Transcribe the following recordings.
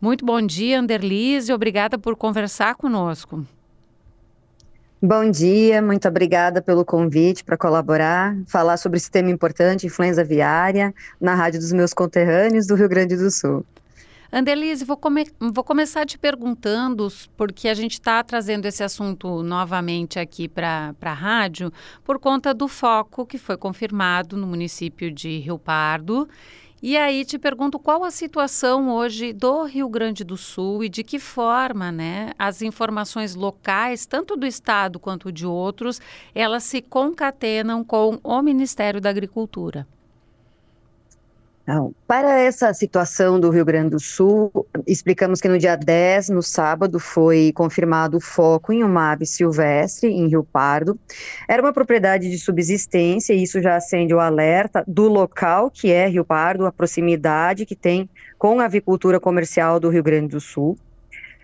Muito bom dia, Anderlise. Obrigada por conversar conosco. Bom dia, muito obrigada pelo convite para colaborar, falar sobre esse tema importante, influenza aviária, na rádio dos meus conterrâneos do Rio Grande do Sul. Andelise, vou, come vou começar te perguntando, porque a gente está trazendo esse assunto novamente aqui para a rádio, por conta do foco que foi confirmado no município de Rio Pardo e aí te pergunto qual a situação hoje do Rio Grande do Sul e de que forma, né, as informações locais, tanto do estado quanto de outros, elas se concatenam com o Ministério da Agricultura. Não. Para essa situação do Rio Grande do Sul, explicamos que no dia 10, no sábado, foi confirmado o foco em uma ave silvestre em Rio Pardo. Era uma propriedade de subsistência e isso já acende o alerta do local, que é Rio Pardo, a proximidade que tem com a avicultura comercial do Rio Grande do Sul.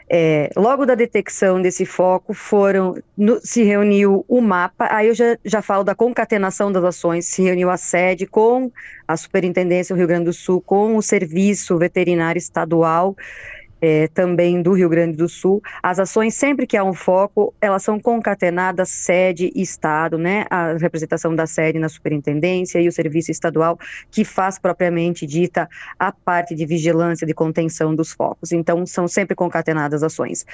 É, logo da detecção desse foco, foram no, se reuniu o mapa, aí eu já, já falo da concatenação das ações, se reuniu a sede com a Superintendência do Rio Grande do Sul, com o Serviço Veterinário Estadual, é, também do Rio Grande do Sul. As ações, sempre que há um foco, elas são concatenadas sede e estado, né? A representação da sede na superintendência e o serviço estadual que faz propriamente dita a parte de vigilância de contenção dos focos. Então, são sempre concatenadas ações.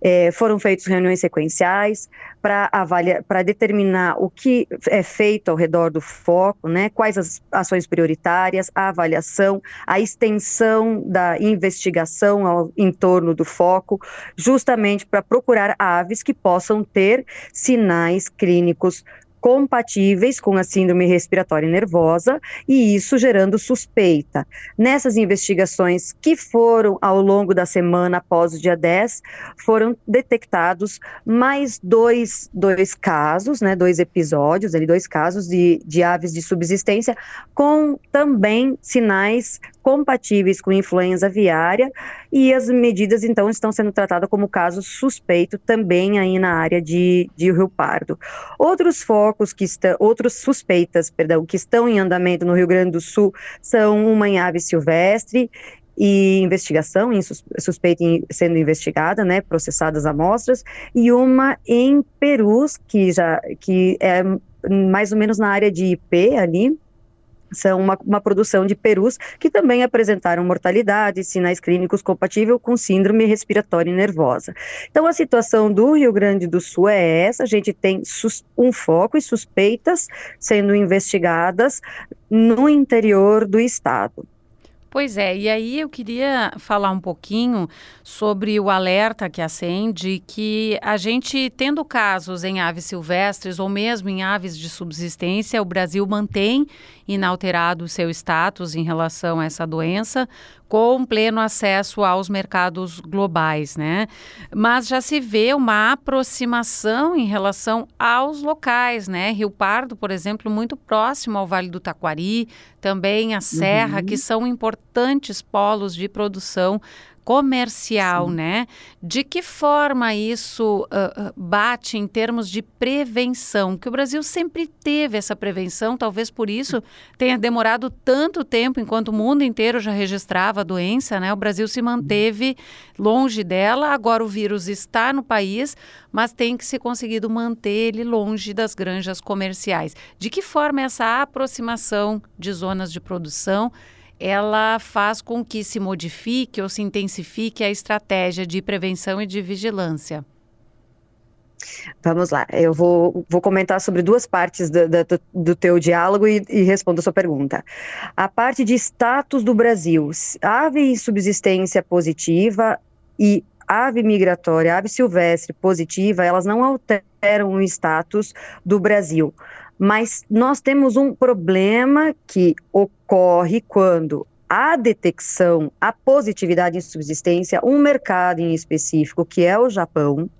É, foram feitas reuniões sequenciais para avaliar, para determinar o que é feito ao redor do foco, né? Quais as ações prioritárias, a avaliação, a extensão da investigação ao em torno do foco, justamente para procurar aves que possam ter sinais clínicos compatíveis com a síndrome respiratória nervosa e isso gerando suspeita. Nessas investigações que foram ao longo da semana após o dia 10, foram detectados mais dois, dois casos, né, dois episódios, ali, dois casos de, de aves de subsistência com também sinais compatíveis com influenza aviária e as medidas então estão sendo tratadas como caso suspeito também aí na área de, de Rio Pardo. Outros focos que estão, outros suspeitas, perdão, que estão em andamento no Rio Grande do Sul são uma em ave silvestre e investigação em suspeita em, sendo investigada, né, processadas amostras, e uma em Perus, que já que é mais ou menos na área de IP ali, são uma, uma, produção de perus que também apresentaram mortalidade, sinais clínicos compatíveis com síndrome respiratória nervosa. Então, a situação do Rio Grande do Sul é essa: a gente tem um foco e suspeitas sendo investigadas no interior do estado. Pois é, e aí eu queria falar um pouquinho sobre o alerta que acende que a gente, tendo casos em aves silvestres ou mesmo em aves de subsistência, o Brasil mantém inalterado o seu status em relação a essa doença, com pleno acesso aos mercados globais, né? Mas já se vê uma aproximação em relação aos locais, né? Rio Pardo, por exemplo, muito próximo ao Vale do Taquari, também a Serra, uhum. que são importantes polos de produção comercial, Sim. né? De que forma isso uh, bate em termos de prevenção? Que o Brasil sempre teve essa prevenção, talvez por isso tenha demorado tanto tempo, enquanto o mundo inteiro já registrava a doença, né? O Brasil se manteve longe dela, agora o vírus está no país, mas tem que ser conseguido manter ele longe das granjas comerciais. De que forma essa aproximação de zonas de produção ela faz com que se modifique ou se intensifique a estratégia de prevenção e de vigilância? Vamos lá, eu vou, vou comentar sobre duas partes do, do, do teu diálogo e, e respondo a sua pergunta. A parte de status do Brasil, ave subsistência positiva e ave migratória, ave silvestre positiva, elas não alteram o status do Brasil. Mas nós temos um problema que ocorre quando a detecção, a positividade em subsistência, um mercado em específico, que é o Japão,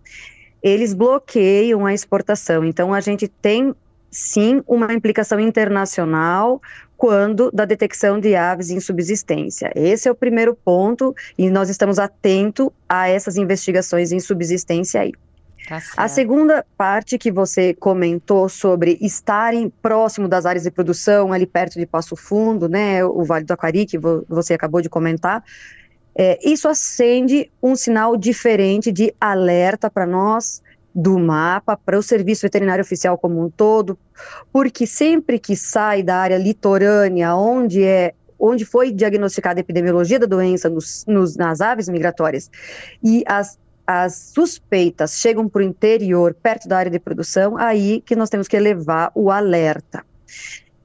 eles bloqueiam a exportação. Então, a gente tem sim uma implicação internacional quando da detecção de aves em subsistência. Esse é o primeiro ponto e nós estamos atentos a essas investigações em subsistência aí. Tá a segunda parte que você comentou sobre estarem próximo das áreas de produção, ali perto de Passo Fundo, né, o Vale do Aquari, que vo você acabou de comentar, é, isso acende um sinal diferente de alerta para nós do mapa, para o Serviço Veterinário Oficial como um todo, porque sempre que sai da área litorânea, onde é onde foi diagnosticada a epidemiologia da doença nos, nos, nas aves migratórias, e as, as suspeitas chegam para o interior, perto da área de produção, aí que nós temos que elevar o alerta.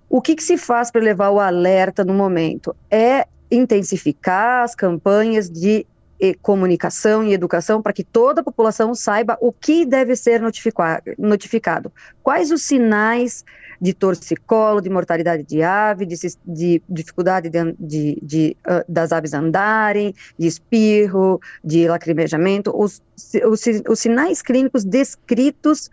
O que, que se faz para levar o alerta no momento? É intensificar as campanhas de comunicação e educação para que toda a população saiba o que deve ser notificado, quais os sinais de torcicolo, de mortalidade de ave, de, de dificuldade de, de, de uh, das aves andarem, de espirro, de lacrimejamento, os, os, os sinais clínicos descritos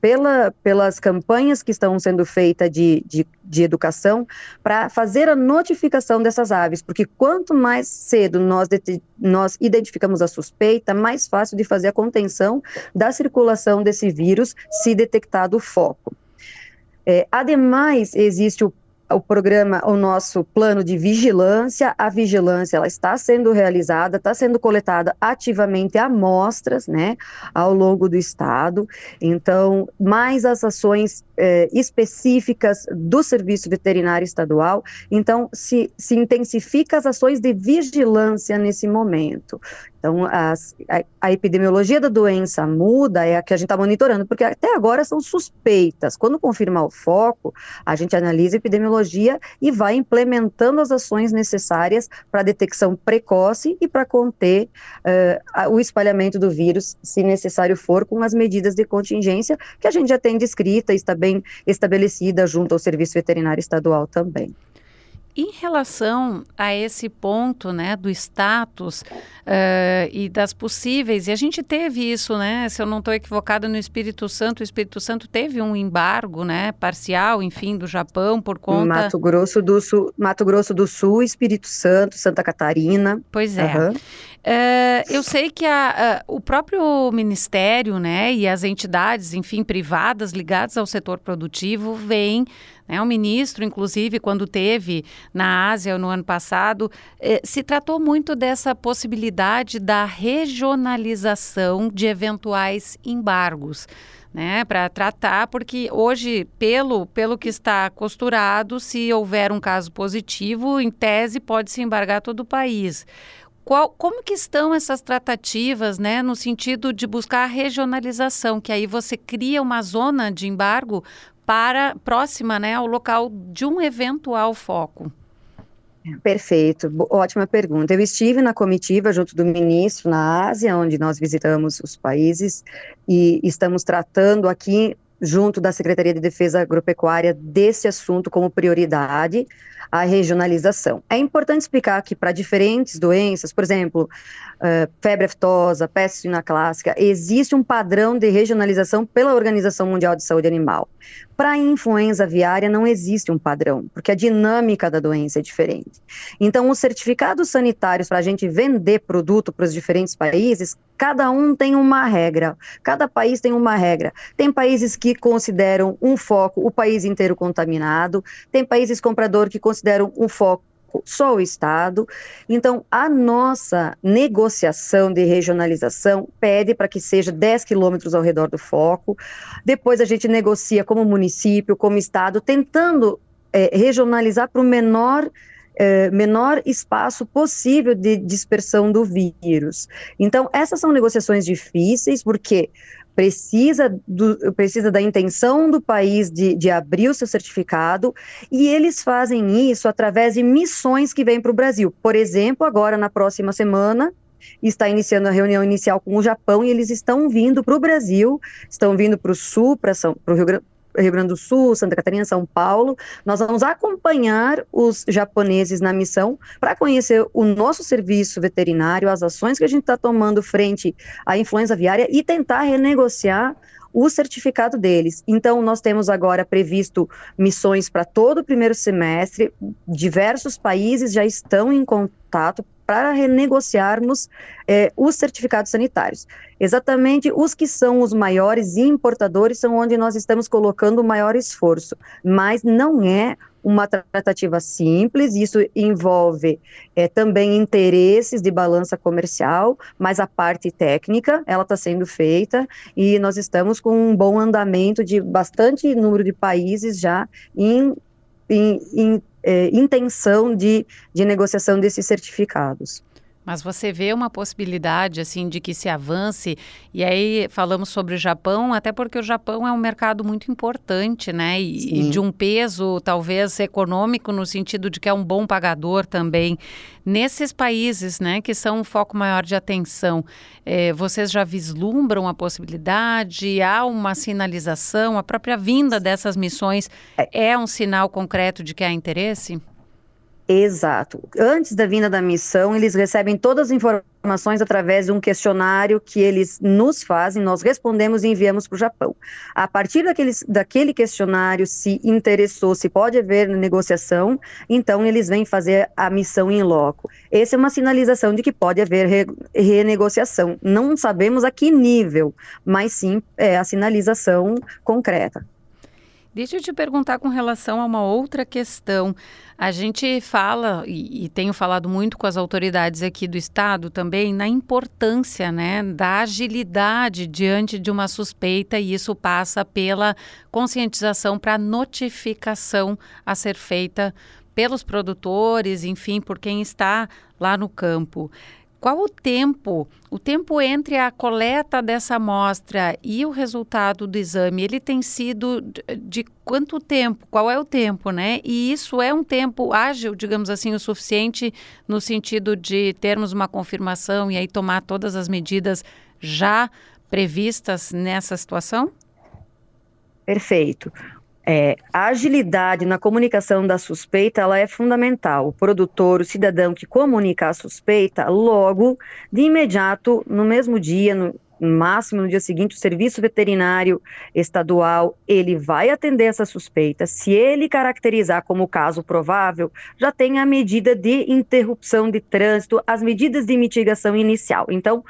pela, pelas campanhas que estão sendo feitas de, de, de educação para fazer a notificação dessas aves, porque quanto mais cedo nós, nós identificamos a suspeita, mais fácil de fazer a contenção da circulação desse vírus se detectado o foco. É, ademais, existe o o programa, o nosso plano de vigilância, a vigilância ela está sendo realizada, está sendo coletada ativamente amostras, né, ao longo do estado. Então, mais as ações eh, específicas do Serviço Veterinário Estadual. Então, se, se intensifica as ações de vigilância nesse momento. Então, as, a, a, epidemiologia da doença muda, é a que a gente está monitorando, porque até agora são suspeitas. Quando confirmar o foco, a gente analisa a epidemiologia e vai implementando as ações necessárias para detecção precoce e para conter uh, o espalhamento do vírus, se necessário for, com as medidas de contingência que a gente já tem descrita e está bem estabelecida junto ao Serviço Veterinário Estadual também. Em relação a esse ponto, né, do status uh, e das possíveis, e a gente teve isso, né, se eu não estou equivocada, no Espírito Santo, o Espírito Santo teve um embargo, né, parcial, enfim, do Japão por conta... Mato Grosso do Sul, Mato Grosso do Sul, Espírito Santo, Santa Catarina. Pois é. Uhum. Uh, eu sei que a, uh, o próprio Ministério, né, e as entidades, enfim, privadas ligadas ao setor produtivo, vêm né? O ministro, inclusive, quando teve na Ásia no ano passado, eh, se tratou muito dessa possibilidade da regionalização de eventuais embargos. Né, para tratar, porque hoje, pelo, pelo que está costurado, se houver um caso positivo, em tese pode se embargar todo o país. Qual, como que estão essas tratativas, né, no sentido de buscar a regionalização, que aí você cria uma zona de embargo para próxima, né, ao local de um eventual foco? Perfeito, ótima pergunta. Eu estive na comitiva junto do ministro na Ásia, onde nós visitamos os países e estamos tratando aqui junto da Secretaria de Defesa Agropecuária desse assunto como prioridade a regionalização. É importante explicar que para diferentes doenças, por exemplo, uh, febre aftosa, peste suína clássica, existe um padrão de regionalização pela Organização Mundial de Saúde Animal. Para a influenza aviária não existe um padrão, porque a dinâmica da doença é diferente. Então, os certificados sanitários para a gente vender produto para os diferentes países, cada um tem uma regra, cada país tem uma regra. Tem países que consideram um foco o país inteiro contaminado, tem países comprador que consideram um foco só o Estado. Então, a nossa negociação de regionalização pede para que seja 10 quilômetros ao redor do foco. Depois, a gente negocia como município, como Estado, tentando é, regionalizar para o menor. É, menor espaço possível de dispersão do vírus. Então, essas são negociações difíceis, porque precisa, do, precisa da intenção do país de, de abrir o seu certificado, e eles fazem isso através de missões que vêm para o Brasil. Por exemplo, agora na próxima semana, está iniciando a reunião inicial com o Japão e eles estão vindo para o Brasil, estão vindo para o sul, para o Rio Grande Rio Grande do Sul, Santa Catarina, São Paulo. Nós vamos acompanhar os japoneses na missão para conhecer o nosso serviço veterinário, as ações que a gente está tomando frente à influenza aviária e tentar renegociar o certificado deles. Então, nós temos agora previsto missões para todo o primeiro semestre, diversos países já estão em contato para renegociarmos é, os certificados sanitários. Exatamente os que são os maiores importadores são onde nós estamos colocando o maior esforço, mas não é uma tratativa simples, isso envolve é, também interesses de balança comercial, mas a parte técnica, ela está sendo feita e nós estamos com um bom andamento de bastante número de países já em, em, em intenção de, de negociação desses certificados. Mas você vê uma possibilidade assim de que se avance e aí falamos sobre o Japão, até porque o Japão é um mercado muito importante, né? E, e, de um peso talvez econômico no sentido de que é um bom pagador também. Nesses países, né, que são um foco maior de atenção, eh, vocês já vislumbram a possibilidade? Há uma sinalização? A própria vinda dessas missões é, é um sinal concreto de que há interesse? Exato. Antes da vinda da missão, eles recebem todas as informações através de um questionário que eles nos fazem, nós respondemos e enviamos para o Japão. A partir daqueles, daquele questionário, se interessou, se pode haver negociação, então eles vêm fazer a missão em loco. Essa é uma sinalização de que pode haver re, renegociação. Não sabemos a que nível, mas sim é a sinalização concreta. Deixa eu te perguntar com relação a uma outra questão. A gente fala, e, e, tenho falado muito com as autoridades aqui do Estado também, na importância né, da agilidade diante de uma suspeita, e isso passa pela conscientização para notificação a ser feita pelos produtores, enfim, por quem está lá no campo. Qual o tempo, o tempo entre a coleta dessa amostra e o resultado do exame? Ele tem sido de quanto tempo? Qual é o tempo, né? E isso é um tempo ágil, digamos assim, o suficiente no sentido de termos uma confirmação e aí tomar todas as medidas já previstas nessa situação? Perfeito. É, a agilidade na comunicação da suspeita ela é fundamental. O produtor, o cidadão que comunica a suspeita, logo, de imediato, no mesmo dia, no máximo no dia seguinte, o serviço veterinário estadual ele vai atender essa suspeita. Se ele caracterizar como caso provável, já tem a medida de interrupção de trânsito, as medidas de mitigação inicial. Então,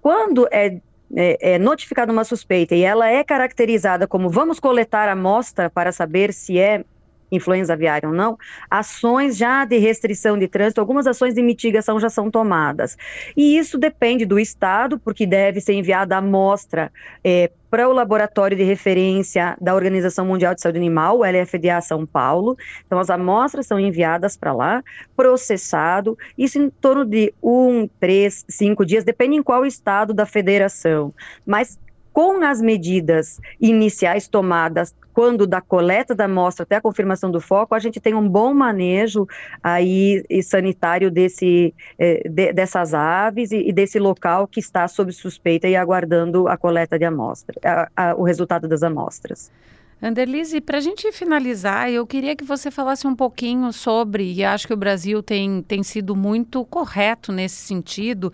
quando é é, é notificada uma suspeita e ela é caracterizada como vamos coletar amostra para saber se é influenza aviária ou não, ações já de restrição de trânsito, algumas ações de mitigação já são tomadas. E isso depende do Estado, porque deve ser enviada a amostra é, para o laboratório de referência da Organização Mundial de Saúde Animal, LFDA São Paulo. Então, as amostras são enviadas para lá, processado, isso em torno de um, três, cinco dias, depende em qual estado da federação. Mas com as medidas iniciais tomadas quando da coleta da amostra até a confirmação do foco, a gente tem um bom manejo aí sanitário desse, eh, de, dessas aves e, desse local que está sob suspeita e aguardando a coleta de amostra, o resultado das amostras. Anderlise, para a gente finalizar, eu queria que você falasse um pouquinho sobre, e acho que o Brasil tem, tem sido muito correto nesse sentido,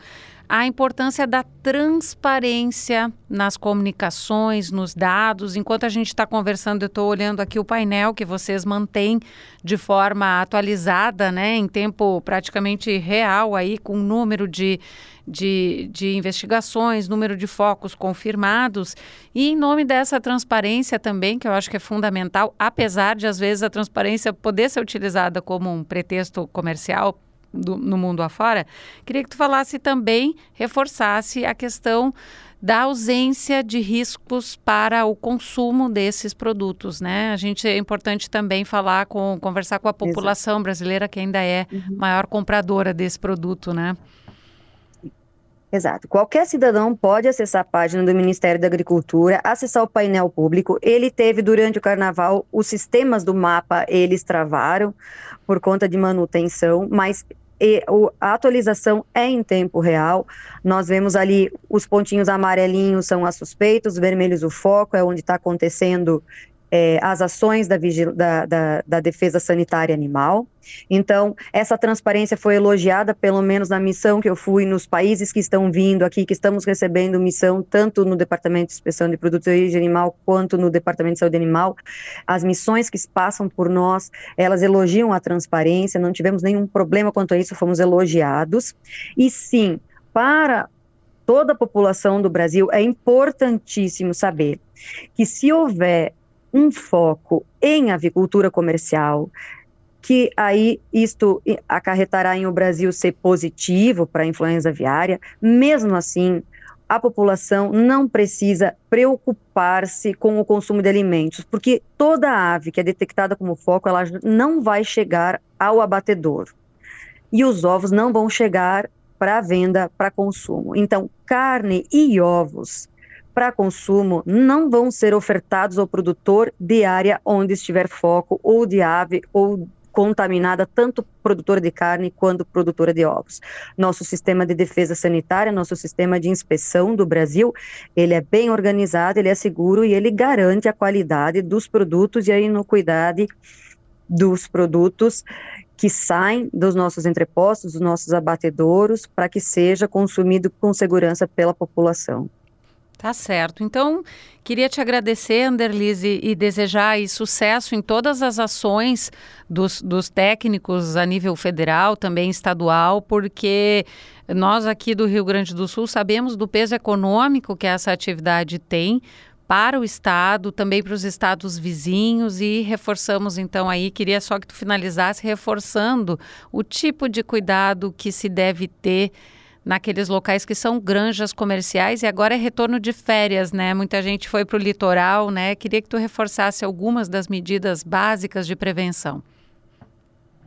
a importância da transparência nas comunicações, nos dados. Enquanto a gente está conversando, eu estou olhando aqui o painel que vocês mantêm de forma atualizada, né, em tempo praticamente real, aí com o número de, de, de investigações, número de focos confirmados. E em nome dessa transparência também, que eu acho que é fundamental, apesar de às vezes a transparência poder ser utilizada como um pretexto comercial do, no mundo afora, queria que tu falasse também, reforçasse a questão da ausência de riscos para o consumo desses produtos, né? A gente é importante também falar com conversar com a população Exato. brasileira que ainda é uhum. maior compradora desse produto, né? Exato. Qualquer cidadão pode acessar a página do Ministério da Agricultura, acessar o painel público. Ele teve durante o carnaval os sistemas do mapa, eles travaram por conta de manutenção, mas a atualização é em tempo real. Nós vemos ali os pontinhos amarelinhos são as suspeitos, vermelhos o foco, é onde está acontecendo é, as ações da, da, da, da, defesa sanitária animal. Então, essa transparência foi elogiada, pelo menos na missão que eu fui, nos países que estão vindo aqui, que estamos recebendo missão, tanto no Departamento de Inspeção de Produtos de Origem Animal, quanto no Departamento de Saúde Animal. As missões que passam por nós, elas elogiam a transparência, não tivemos nenhum problema quanto a isso, fomos elogiados. E sim, para toda a população do Brasil, é importantíssimo saber que se houver um foco em avicultura comercial, que aí isto acarretará em o Brasil ser positivo para a influenza aviária, mesmo assim, a população não precisa preocupar-se com o consumo de alimentos, porque toda ave que é detectada como foco, ela não vai chegar ao abatedor. E os ovos não vão chegar para venda, para consumo. Então, carne e ovos para consumo não vão ser ofertados ao produtor de área onde estiver foco ou de ave ou contaminada, tanto produtora de carne quanto produtora de ovos. Nosso sistema de defesa sanitária, nosso sistema de inspeção do Brasil, ele é bem organizado, ele é seguro e ele garante a qualidade dos produtos e a inocuidade dos produtos que saem dos nossos entrepostos, dos nossos abatedouros, para que seja consumido com segurança pela população. Tá certo. Então, queria te agradecer, Anderlise, e desejar sucesso em todas as ações dos, dos técnicos a nível federal, também estadual, porque nós aqui do Rio Grande do Sul sabemos do peso econômico que essa atividade tem para o estado, também para os estados vizinhos e reforçamos então aí, queria só que tu finalizasse reforçando o tipo de cuidado que se deve ter naqueles locais que são granjas comerciais e agora é retorno de férias, né? Muita gente foi para o litoral, né? Queria que tu reforçasse algumas das medidas básicas de prevenção.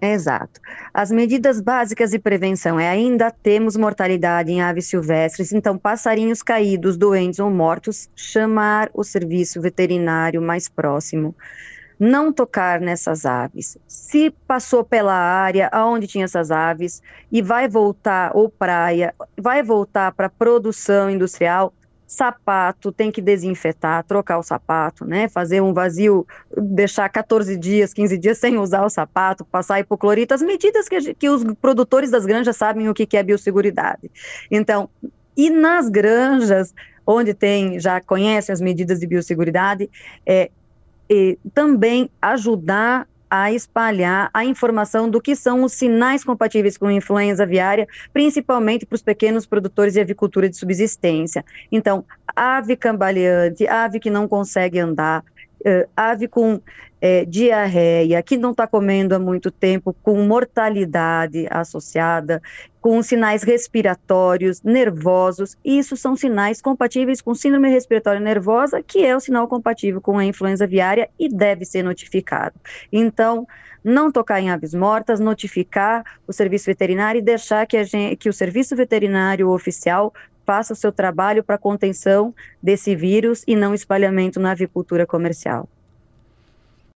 Exato. As medidas básicas de prevenção é ainda temos mortalidade em aves silvestres, então passarinhos caídos, doentes ou mortos, chamar o serviço veterinário mais próximo não tocar nessas aves. Se passou pela área onde tinha essas aves e vai voltar, ou praia, vai voltar para produção industrial, sapato tem que desinfetar, trocar o sapato, né? Fazer um vazio, deixar 14 dias, 15 dias sem usar o sapato, passar hipoclorito, as medidas que, que os produtores das granjas sabem o que, que é biosseguridade. Então, e nas granjas, onde tem, já conhecem as medidas de biosseguridade, é, e também ajudar a espalhar a informação do que são os sinais compatíveis com influenza aviária, principalmente para os pequenos produtores de avicultura de subsistência. Então, ave cambaleante, ave que não consegue andar, uh, ave com é, diarreia, que não está comendo há muito tempo, com mortalidade associada, com sinais respiratórios, nervosos, isso são sinais compatíveis com síndrome respiratória nervosa, que é o sinal compatível com a influenza aviária e deve ser notificado. Então, não tocar em aves mortas, notificar o serviço veterinário e deixar que, gente, que o serviço veterinário oficial faça o seu trabalho para contenção desse vírus e não espalhamento na avicultura comercial.